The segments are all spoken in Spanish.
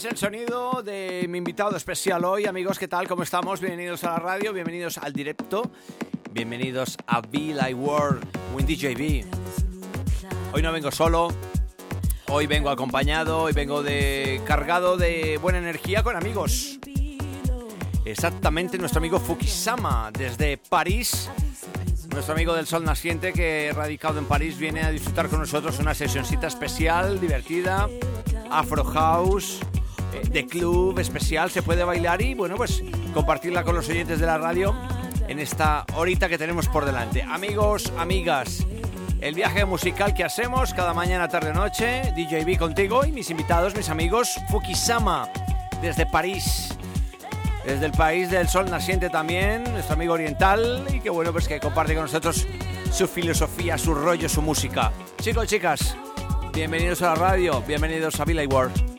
Es el sonido de mi invitado especial hoy, amigos, ¿qué tal? ¿Cómo estamos? Bienvenidos a la radio, bienvenidos al directo, bienvenidos a Be Like World with DJ B. Hoy no vengo solo, hoy vengo acompañado, hoy vengo de cargado de buena energía con amigos. Exactamente, nuestro amigo Fukisama desde París, nuestro amigo del sol naciente que radicado en París viene a disfrutar con nosotros una sesioncita especial, divertida, Afro House, eh, de club especial, se puede bailar y bueno, pues compartirla con los oyentes de la radio en esta horita que tenemos por delante. Amigos, amigas, el viaje musical que hacemos cada mañana, tarde, noche, DJB contigo y mis invitados, mis amigos, Fukisama, desde París. Desde el país del sol naciente también, nuestro amigo oriental, y que bueno, pues que comparte con nosotros su filosofía, su rollo, su música. Chicos, chicas, bienvenidos a la radio, bienvenidos a Villa World.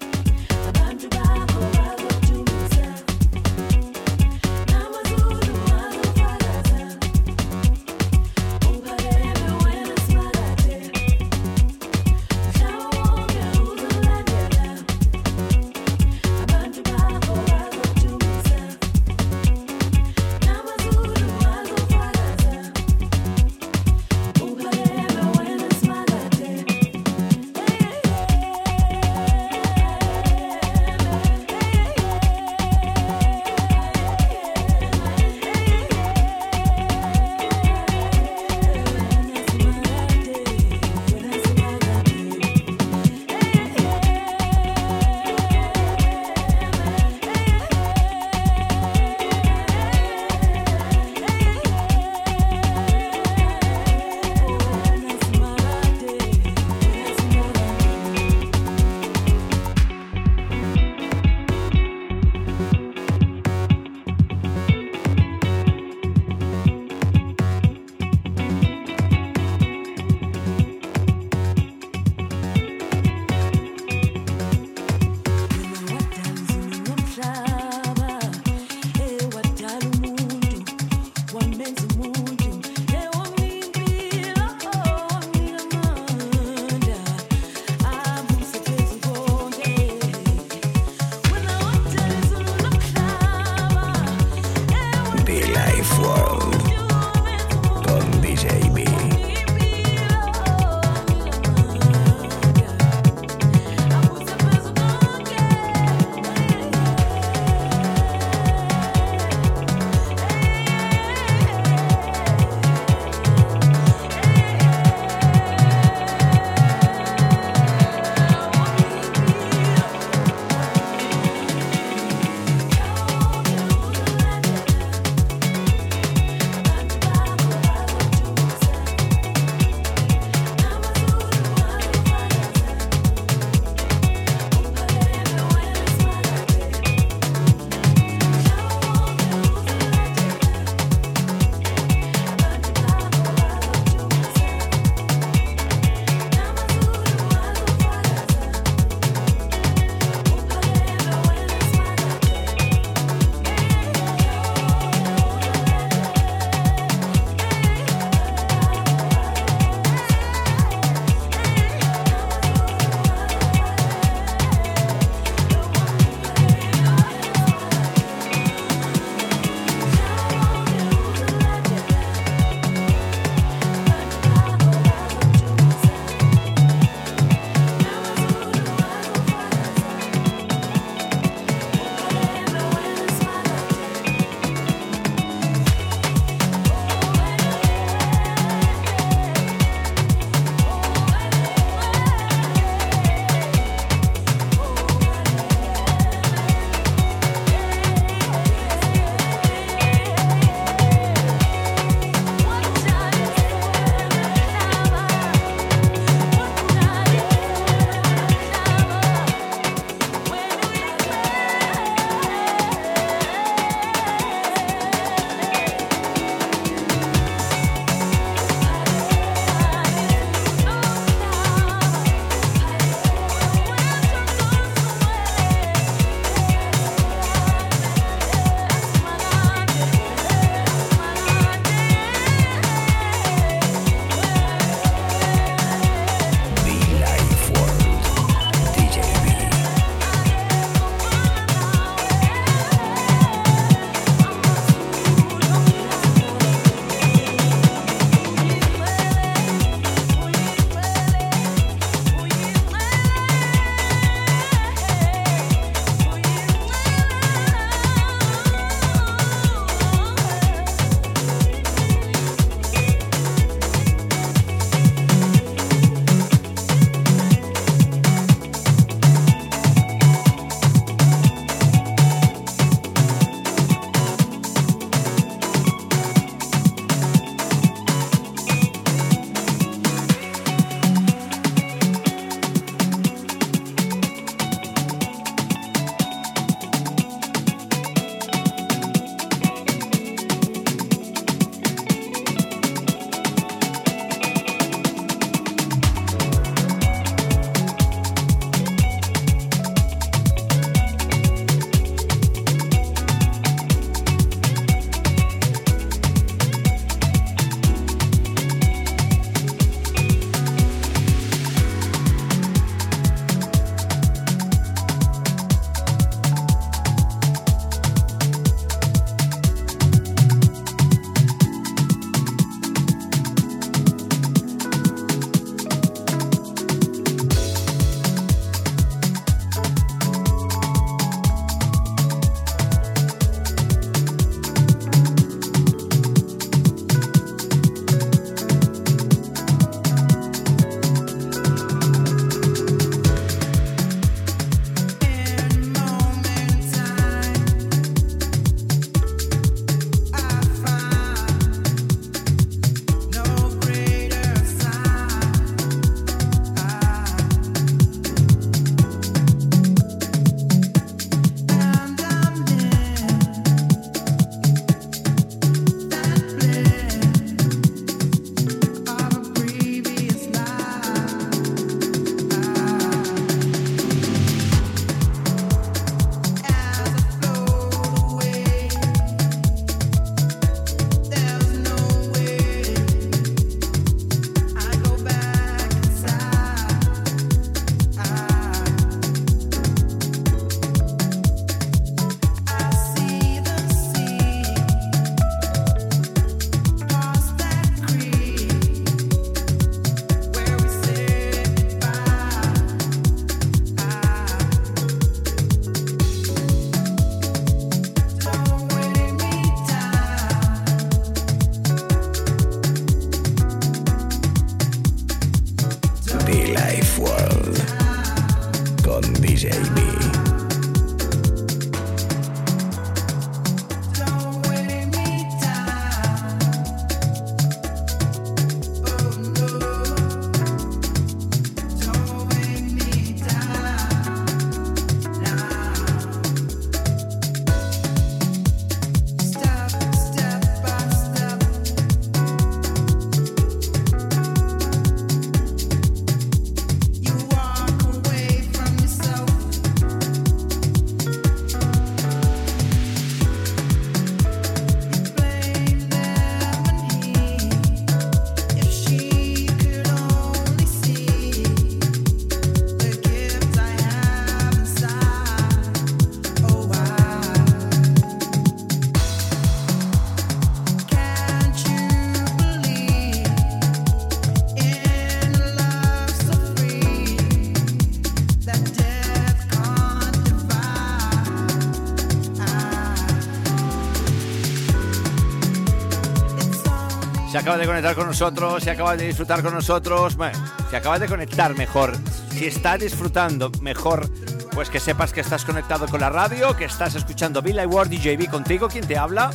Se acaba de conectar con nosotros, se acaba de disfrutar con nosotros, bueno, se acaba de conectar mejor. Si está disfrutando mejor, pues que sepas que estás conectado con la radio, que estás escuchando Bill Ward DJB contigo, quien te habla.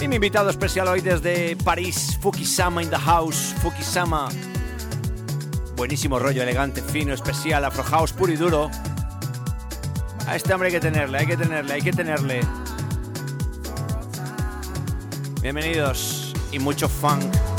Y mi invitado especial hoy desde París, Fukisama in the house, Fukisama. Buenísimo rollo, elegante, fino, especial, Afro House puro y duro. A este hombre hay que tenerle, hay que tenerle, hay que tenerle. Bienvenidos y mucho funk.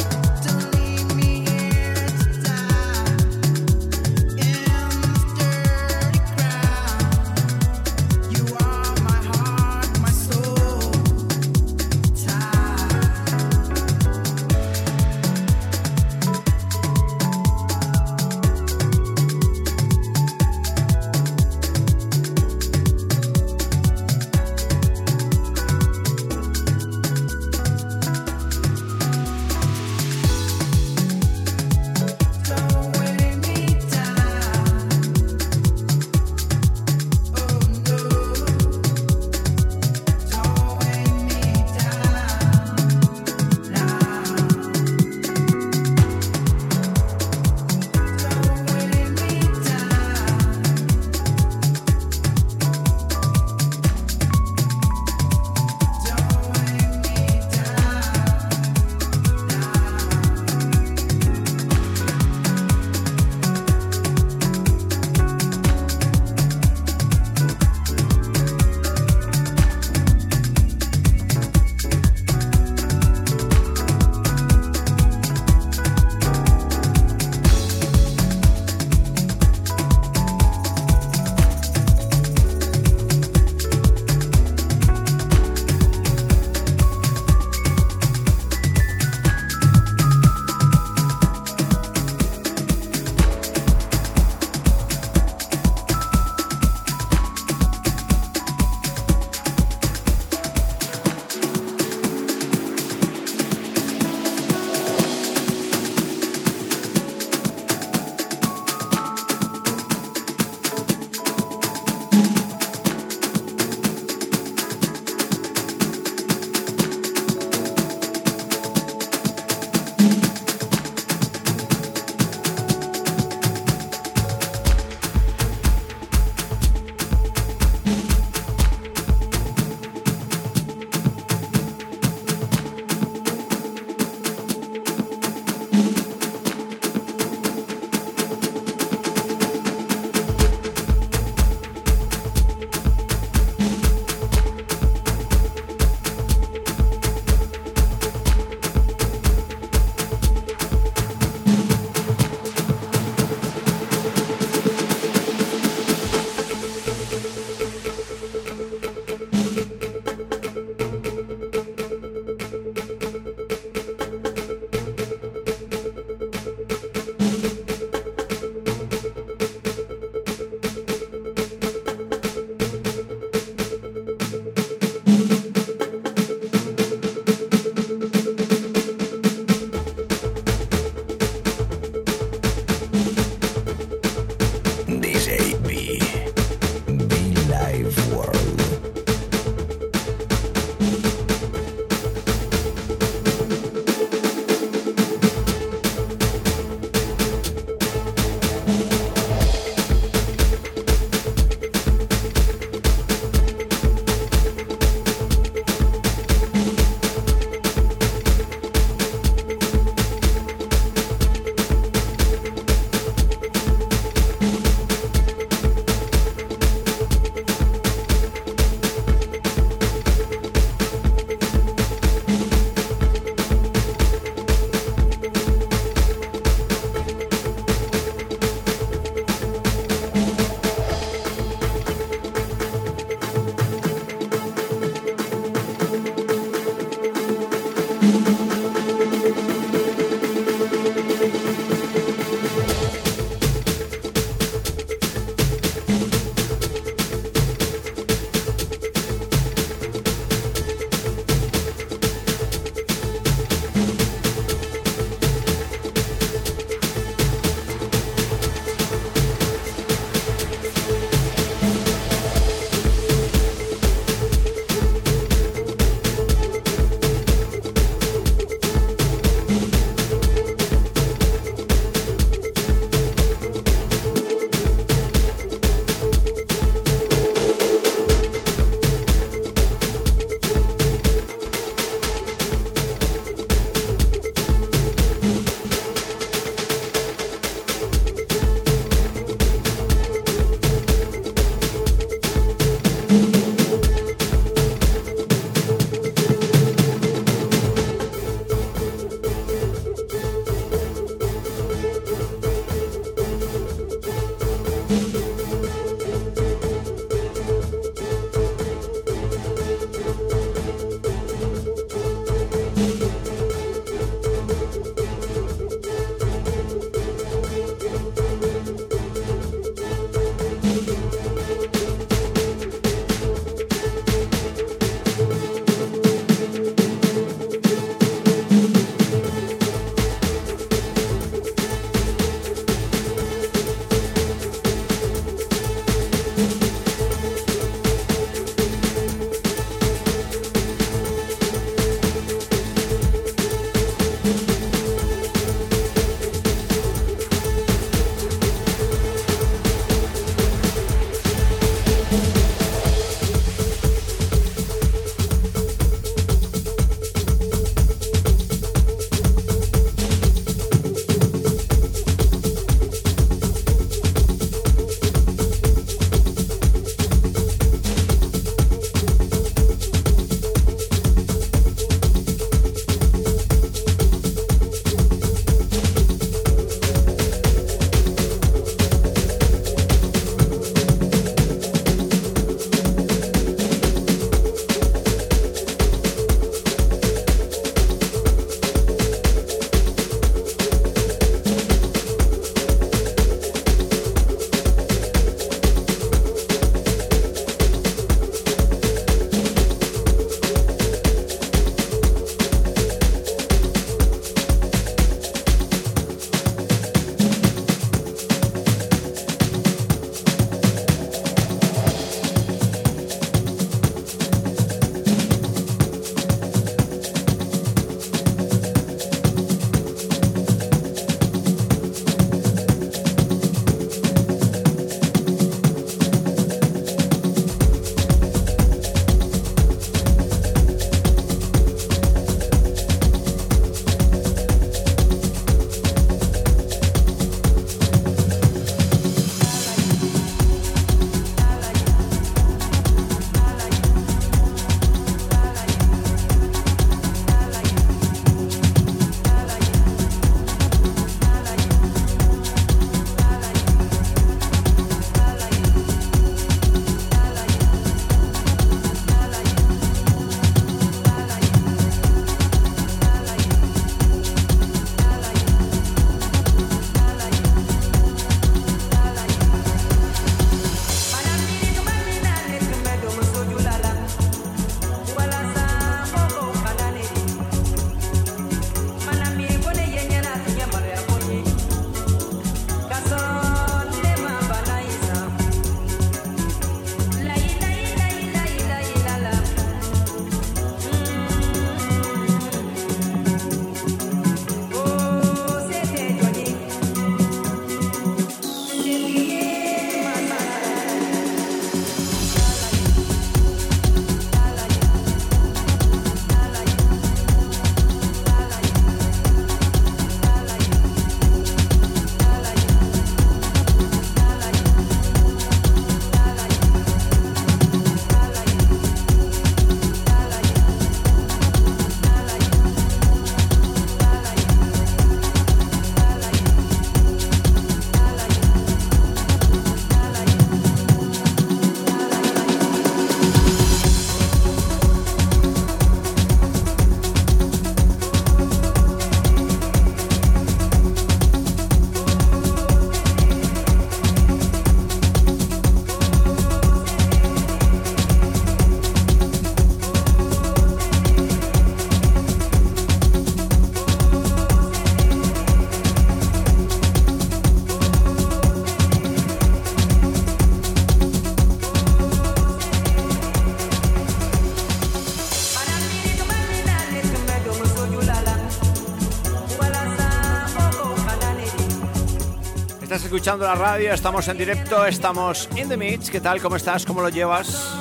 Escuchando la radio, estamos en directo, estamos in the mix. ¿Qué tal? ¿Cómo estás? ¿Cómo lo llevas?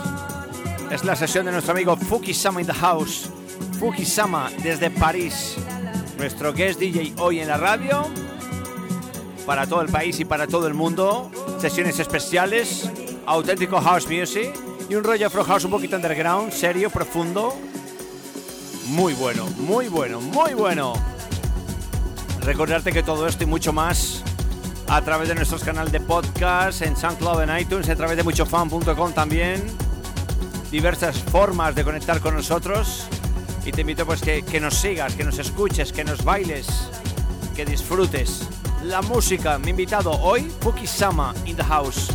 Es la sesión de nuestro amigo Fukisama in the house. Fukisama desde París. Nuestro guest DJ hoy en la radio. Para todo el país y para todo el mundo. Sesiones especiales. Auténtico house music. Y un rollo afro house un poquito underground, serio, profundo. Muy bueno, muy bueno, muy bueno. Recordarte que todo esto y mucho más a través de nuestros canales de podcast, en SoundCloud, en iTunes, a través de muchofan.com también. Diversas formas de conectar con nosotros. Y te invito pues que, nos sigas, que nos escuches, que nos bailes, que disfrutes. La música, mi invitado hoy, Fukisama in the house.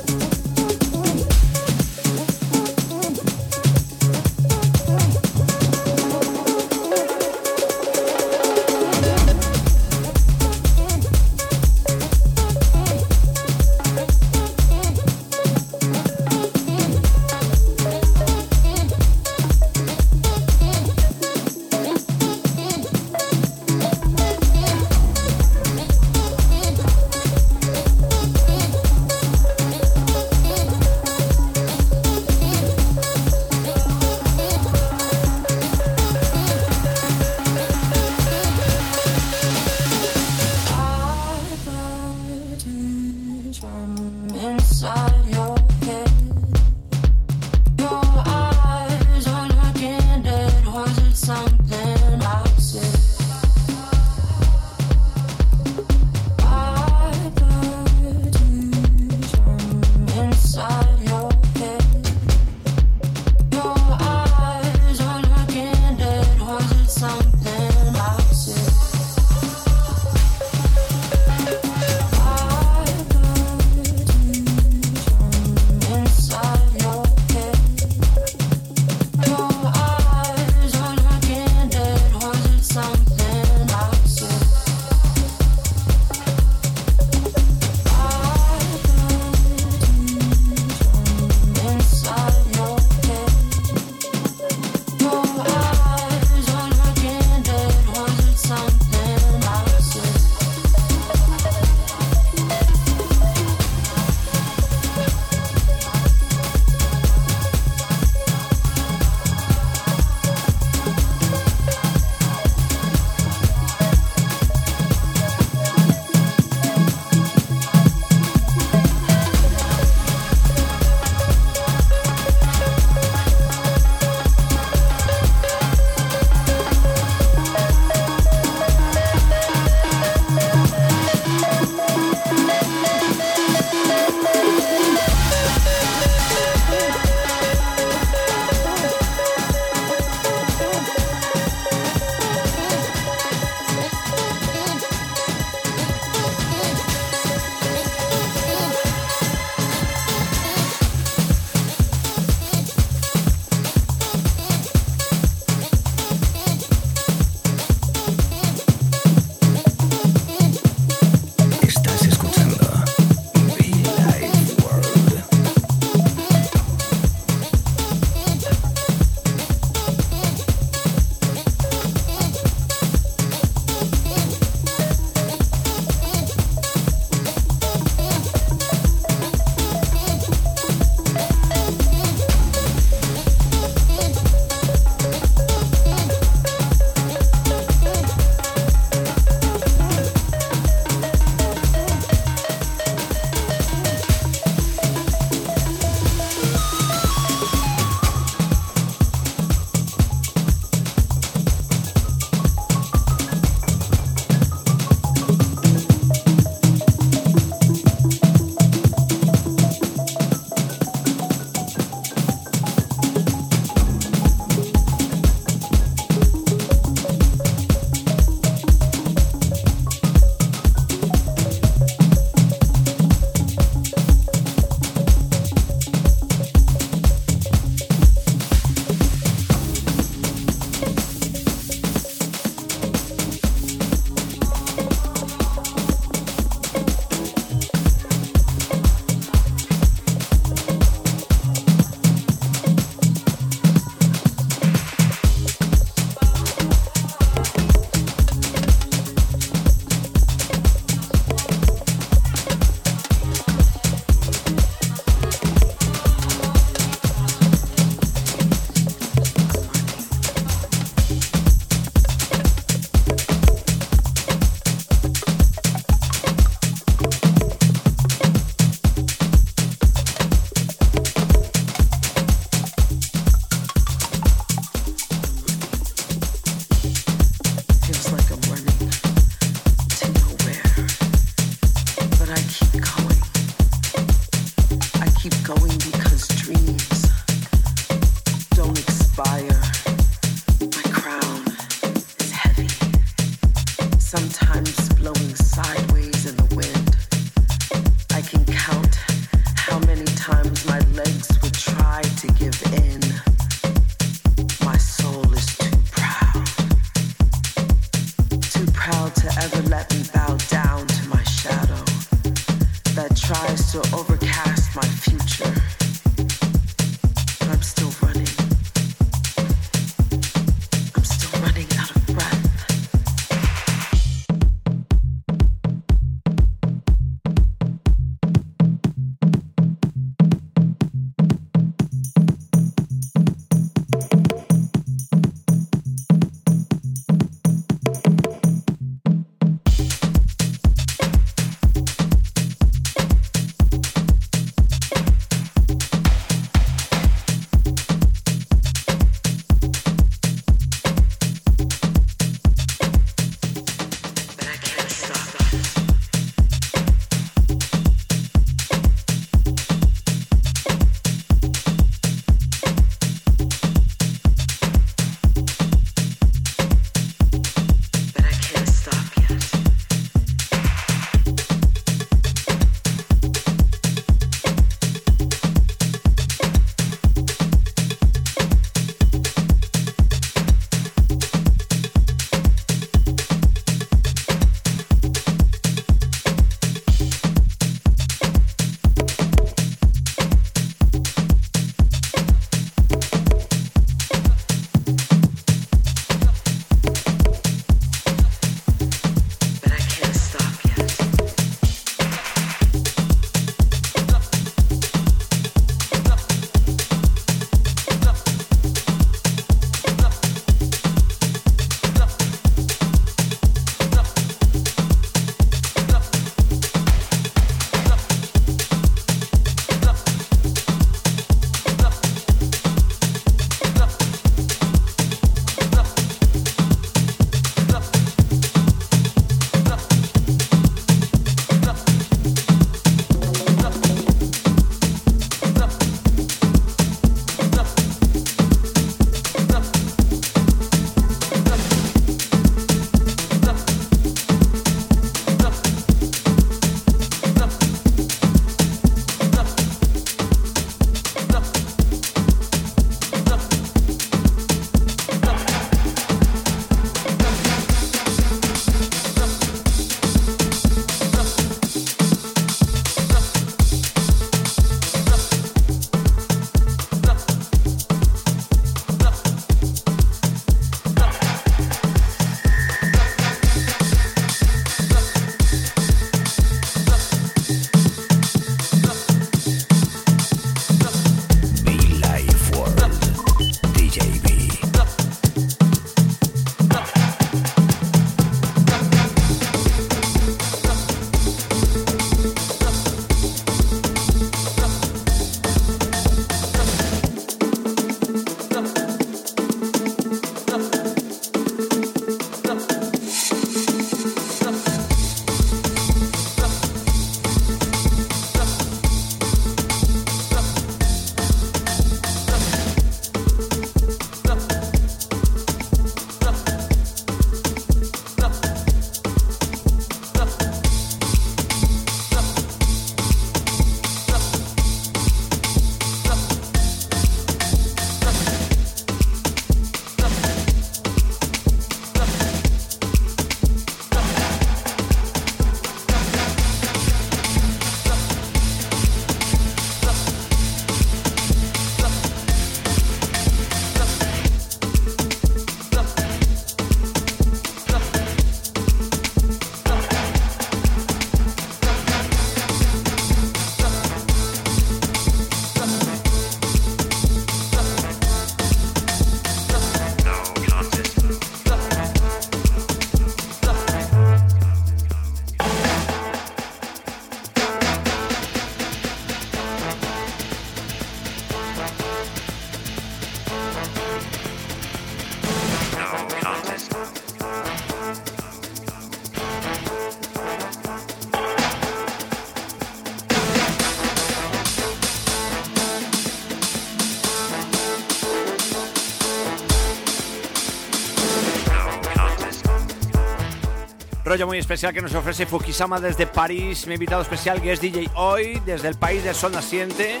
Rollo muy especial que nos ofrece Fukisama desde París. Mi invitado especial que es DJ hoy, desde el país de sol naciente,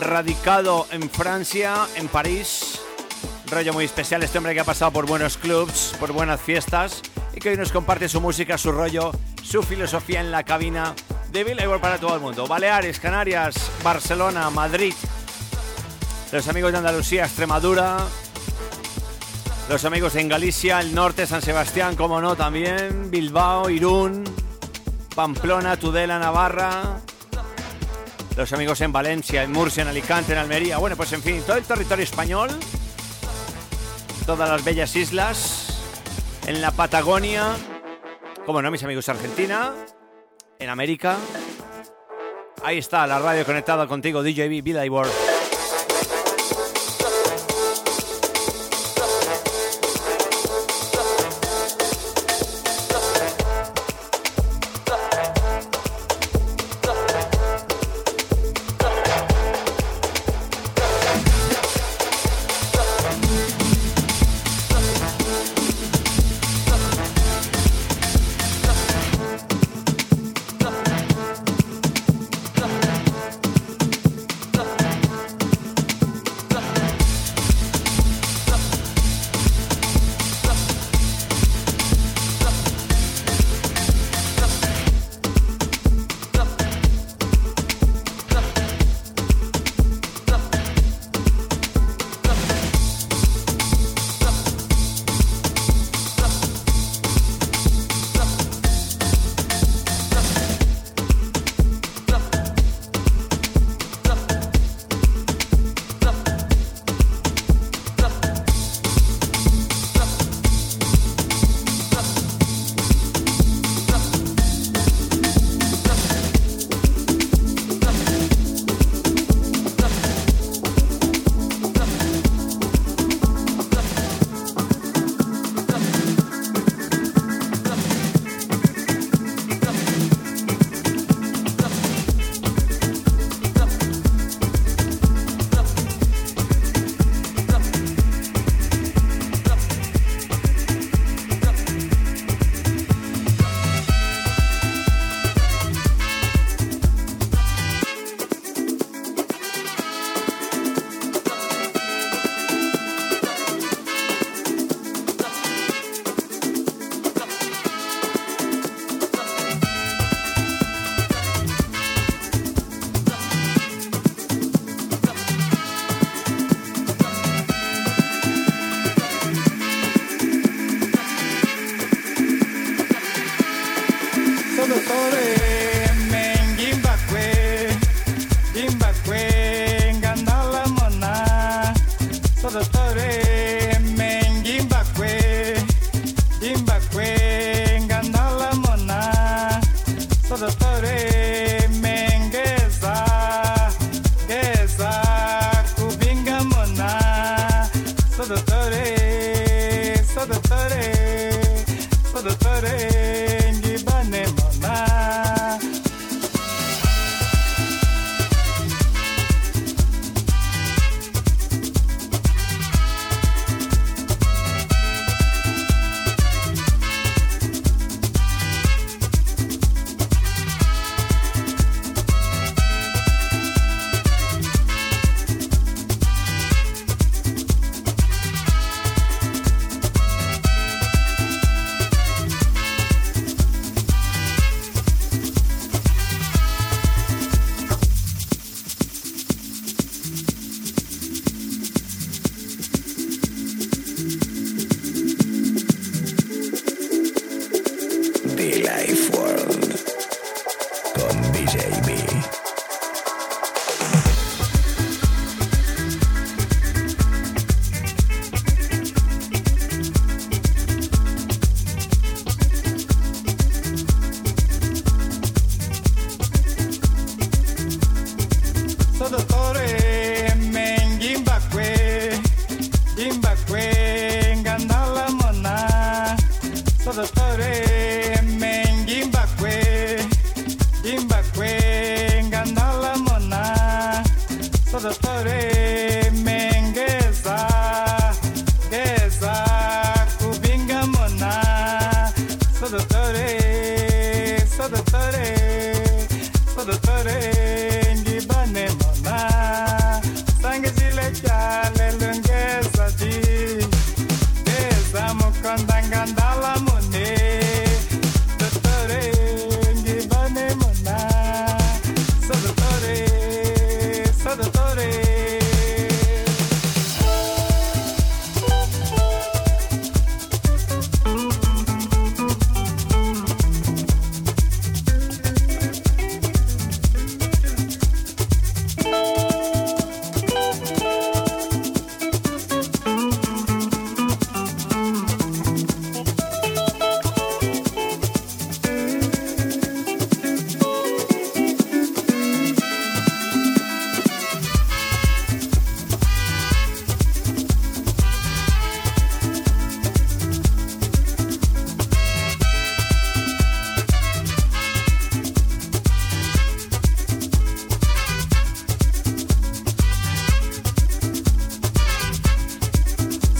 radicado en Francia, en París. Rollo muy especial este hombre que ha pasado por buenos clubs, por buenas fiestas y que hoy nos comparte su música, su rollo, su filosofía en la cabina de Billboard para todo el mundo. Baleares, Canarias, Barcelona, Madrid, los amigos de Andalucía, Extremadura, los amigos en Galicia, el norte, San Sebastián, como no, también, Bilbao, Irún, Pamplona, Tudela, Navarra, los amigos en Valencia, en Murcia, en Alicante, en Almería, bueno, pues en fin, todo el territorio español, todas las bellas islas, en la Patagonia, como no, mis amigos Argentina, en América. Ahí está la radio conectada contigo, DJB Vida y World.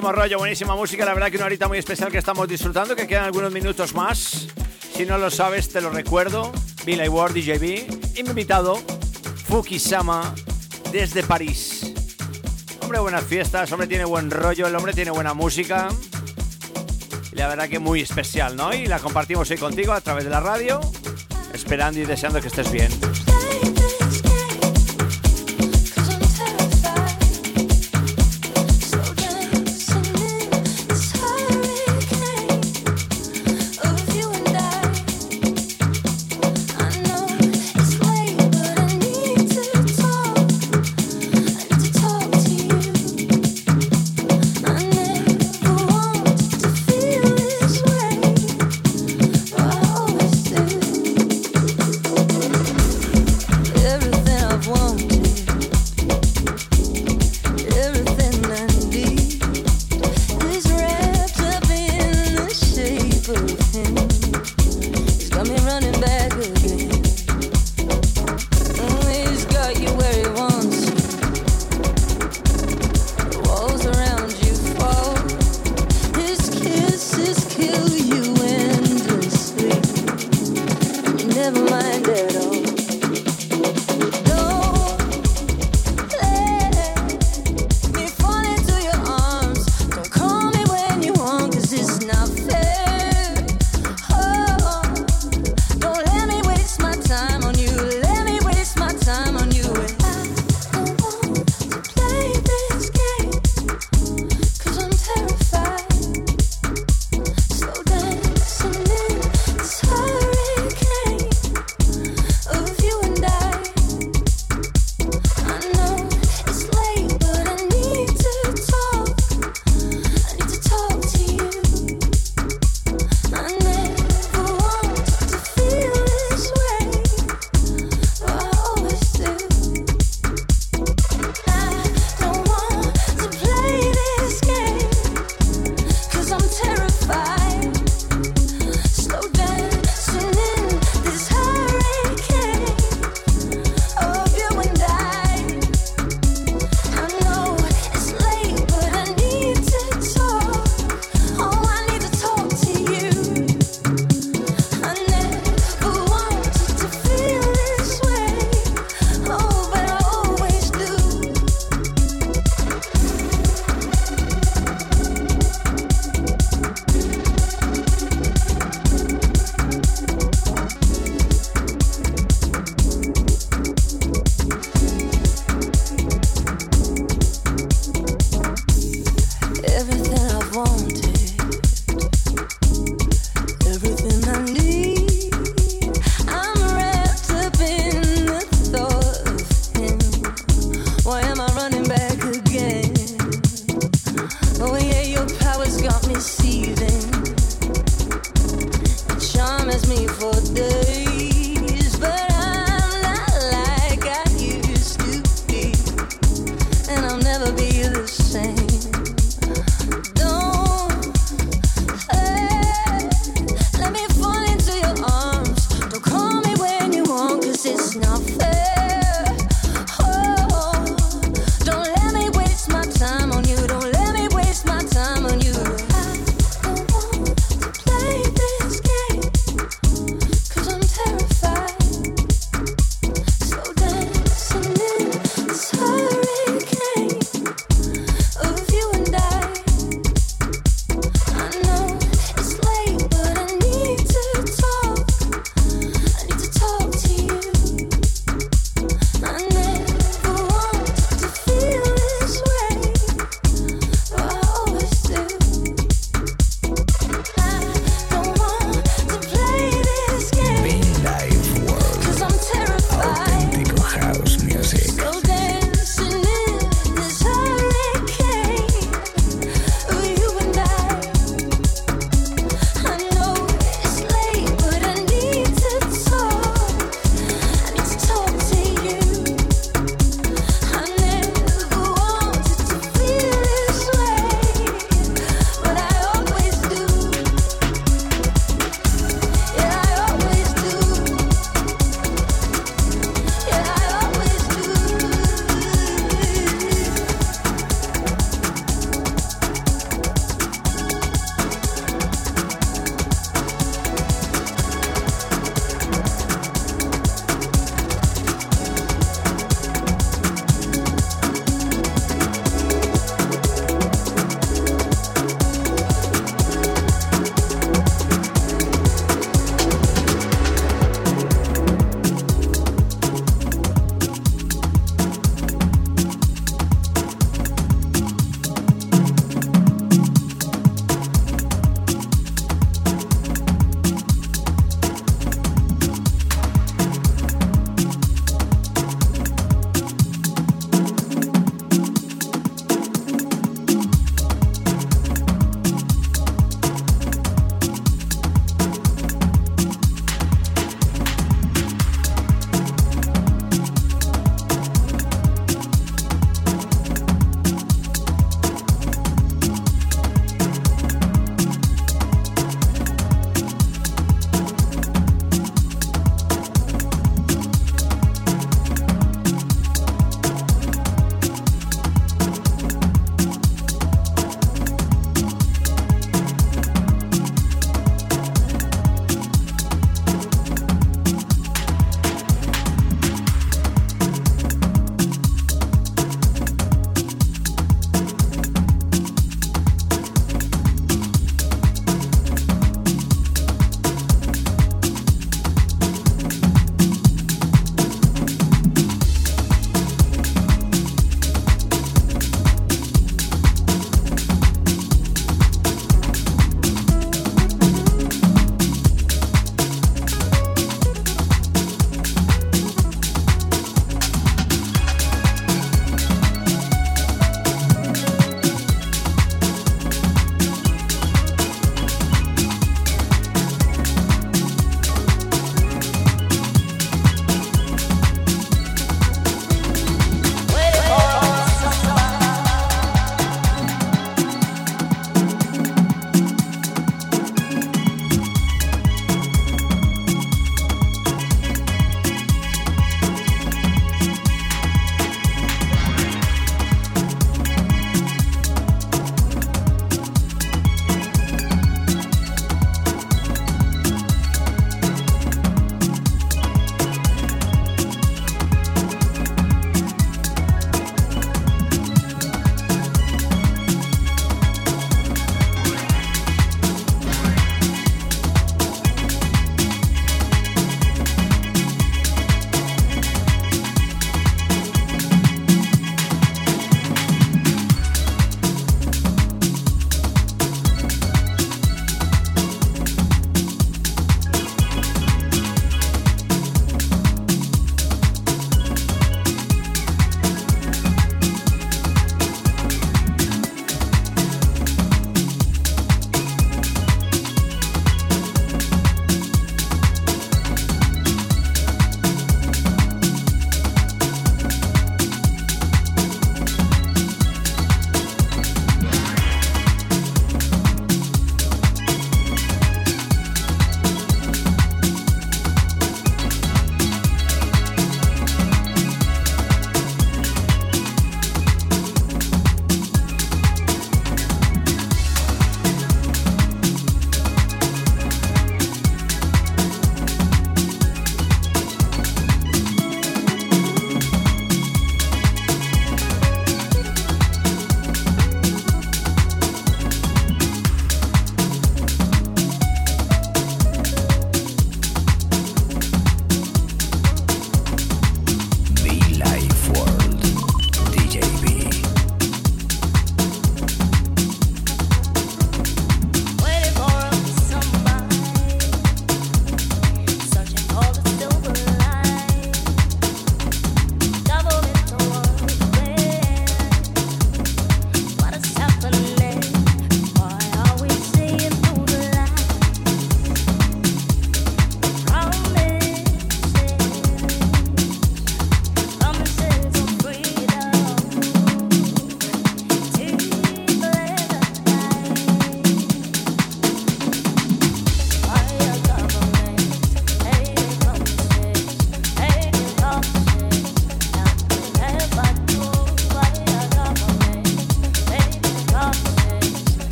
buenísimo rollo, buenísima música. La verdad que una horita muy especial que estamos disfrutando, que quedan algunos minutos más. Si no lo sabes, te lo recuerdo. Billy Ward, DJB. Y mi invitado, Fukisama, desde París. Hombre, buenas fiestas, hombre tiene buen rollo, el hombre tiene buena música. La verdad que muy especial, ¿no? Y la compartimos hoy contigo a través de la radio, esperando y deseando que estés bien.